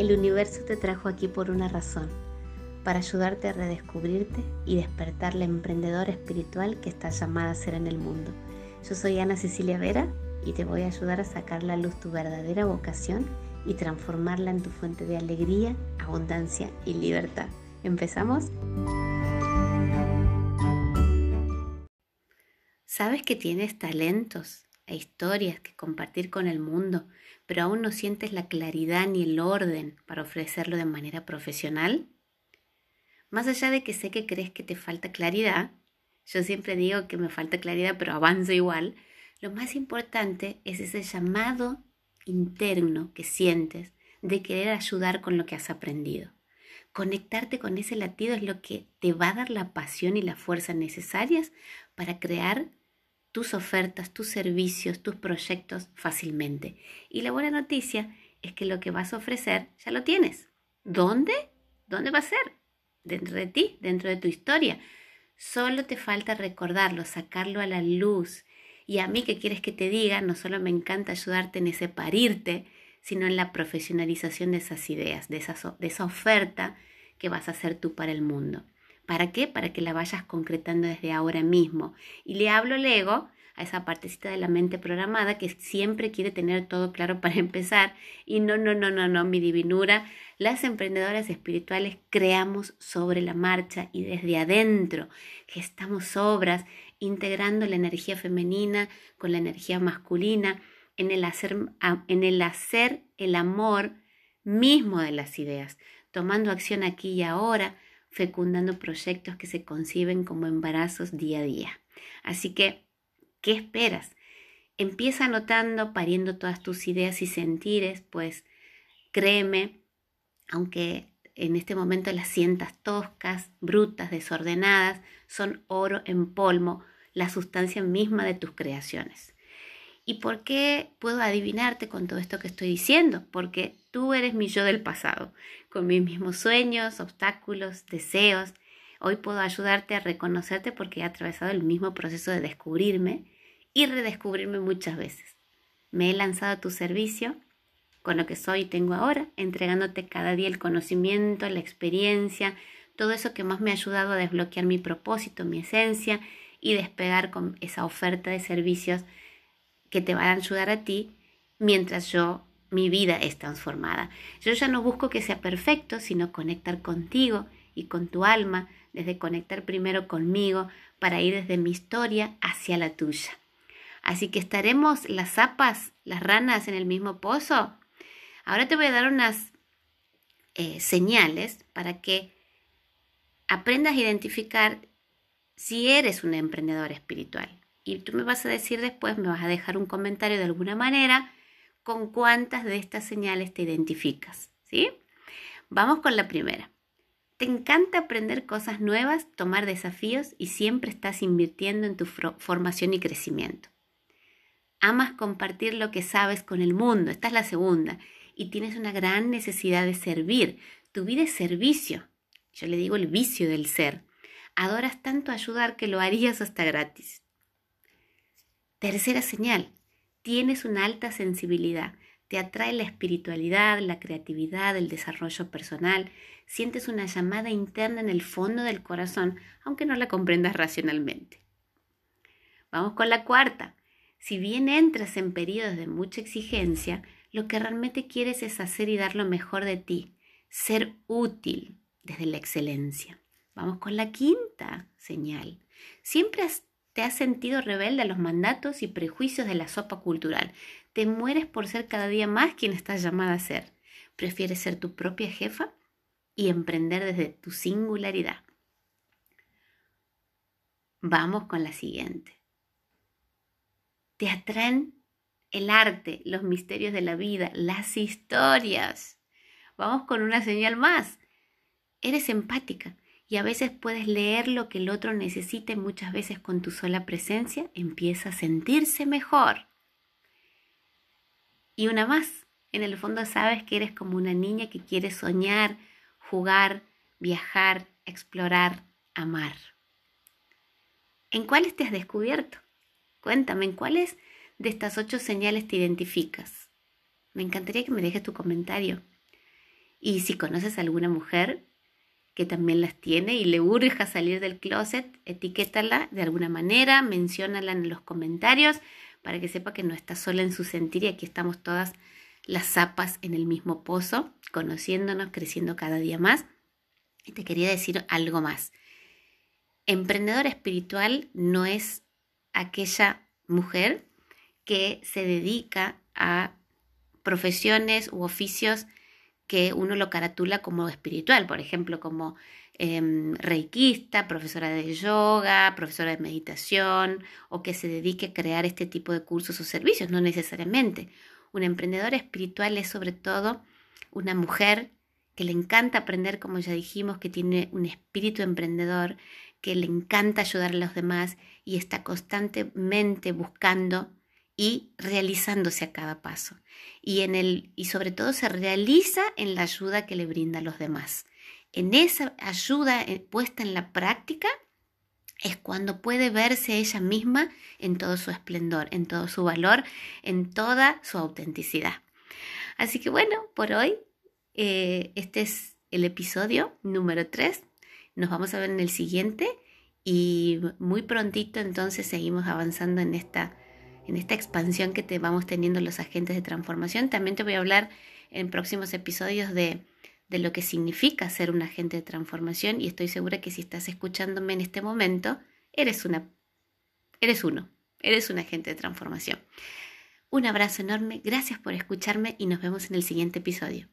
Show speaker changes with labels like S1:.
S1: El universo te trajo aquí por una razón, para ayudarte a redescubrirte y despertar la emprendedora espiritual que estás llamada a ser en el mundo. Yo soy Ana Cecilia Vera y te voy a ayudar a sacar la luz tu verdadera vocación y transformarla en tu fuente de alegría, abundancia y libertad. ¿Empezamos? ¿Sabes que tienes talentos e historias que compartir con el mundo, pero aún no sientes la claridad ni el orden para ofrecerlo de manera profesional? Más allá de que sé que crees que te falta claridad, yo siempre digo que me falta claridad, pero avanzo igual, lo más importante es ese llamado interno que sientes de querer ayudar con lo que has aprendido. Conectarte con ese latido es lo que te va a dar la pasión y la fuerza necesarias para crear tus ofertas, tus servicios, tus proyectos fácilmente. Y la buena noticia es que lo que vas a ofrecer ya lo tienes. ¿Dónde? ¿Dónde va a ser? Dentro de ti, dentro de tu historia. Solo te falta recordarlo, sacarlo a la luz. Y a mí, ¿qué quieres que te diga? No solo me encanta ayudarte en ese parirte, sino en la profesionalización de esas ideas, de de esa oferta que vas a hacer tú para el mundo. ¿Para qué? Para que la vayas concretando desde ahora mismo. Y le hablo al ego, a esa partecita de la mente programada que siempre quiere tener todo claro para empezar. Y no, no, no, no, no, mi divinura. Las emprendedoras espirituales creamos sobre la marcha y desde adentro, gestamos obras integrando la energía femenina con la energía masculina, en el hacer, en el, hacer el amor mismo de las ideas, tomando acción aquí y ahora fecundando proyectos que se conciben como embarazos día a día. Así que, ¿qué esperas? Empieza anotando, pariendo todas tus ideas y sentires, pues créeme, aunque en este momento las sientas toscas, brutas, desordenadas, son oro en polvo, la sustancia misma de tus creaciones. ¿Y por qué puedo adivinarte con todo esto que estoy diciendo? Porque tú eres mi yo del pasado, con mis mismos sueños, obstáculos, deseos. Hoy puedo ayudarte a reconocerte porque he atravesado el mismo proceso de descubrirme y redescubrirme muchas veces. Me he lanzado a tu servicio con lo que soy y tengo ahora, entregándote cada día el conocimiento, la experiencia, todo eso que más me ha ayudado a desbloquear mi propósito, mi esencia y despegar con esa oferta de servicios que te van a ayudar a ti mientras yo, mi vida es transformada. Yo ya no busco que sea perfecto, sino conectar contigo y con tu alma, desde conectar primero conmigo para ir desde mi historia hacia la tuya. Así que estaremos las zapas, las ranas en el mismo pozo. Ahora te voy a dar unas eh, señales para que aprendas a identificar si eres un emprendedor espiritual y tú me vas a decir después, me vas a dejar un comentario de alguna manera con cuántas de estas señales te identificas, ¿sí? Vamos con la primera. Te encanta aprender cosas nuevas, tomar desafíos y siempre estás invirtiendo en tu formación y crecimiento. Amas compartir lo que sabes con el mundo, esta es la segunda, y tienes una gran necesidad de servir. Tu vida es servicio. Yo le digo el vicio del ser. Adoras tanto ayudar que lo harías hasta gratis. Tercera señal, tienes una alta sensibilidad, te atrae la espiritualidad, la creatividad, el desarrollo personal, sientes una llamada interna en el fondo del corazón, aunque no la comprendas racionalmente. Vamos con la cuarta. Si bien entras en periodos de mucha exigencia, lo que realmente quieres es hacer y dar lo mejor de ti, ser útil desde la excelencia. Vamos con la quinta señal. Siempre has te has sentido rebelde a los mandatos y prejuicios de la sopa cultural. Te mueres por ser cada día más quien estás llamada a ser. Prefieres ser tu propia jefa y emprender desde tu singularidad. Vamos con la siguiente. Te atraen el arte, los misterios de la vida, las historias. Vamos con una señal más. Eres empática y a veces puedes leer lo que el otro necesite, muchas veces con tu sola presencia empieza a sentirse mejor. Y una más, en el fondo sabes que eres como una niña que quiere soñar, jugar, viajar, explorar, amar. ¿En cuáles te has descubierto? Cuéntame, ¿en cuáles de estas ocho señales te identificas? Me encantaría que me dejes tu comentario. Y si conoces a alguna mujer que también las tiene y le urge salir del closet, etiquétala de alguna manera, menciónala en los comentarios para que sepa que no está sola en su sentir y aquí estamos todas las zapas en el mismo pozo, conociéndonos, creciendo cada día más. Y te quería decir algo más. Emprendedora espiritual no es aquella mujer que se dedica a profesiones u oficios que uno lo caratula como espiritual, por ejemplo, como eh, reikista, profesora de yoga, profesora de meditación, o que se dedique a crear este tipo de cursos o servicios, no necesariamente. Una emprendedora espiritual es sobre todo una mujer que le encanta aprender, como ya dijimos, que tiene un espíritu emprendedor, que le encanta ayudar a los demás y está constantemente buscando y realizándose a cada paso. Y, en el, y sobre todo se realiza en la ayuda que le brinda a los demás. En esa ayuda eh, puesta en la práctica es cuando puede verse ella misma en todo su esplendor, en todo su valor, en toda su autenticidad. Así que bueno, por hoy eh, este es el episodio número 3. Nos vamos a ver en el siguiente y muy prontito entonces seguimos avanzando en esta en esta expansión que te vamos teniendo los agentes de transformación. También te voy a hablar en próximos episodios de, de lo que significa ser un agente de transformación y estoy segura que si estás escuchándome en este momento, eres una eres uno, eres un agente de transformación. Un abrazo enorme, gracias por escucharme y nos vemos en el siguiente episodio.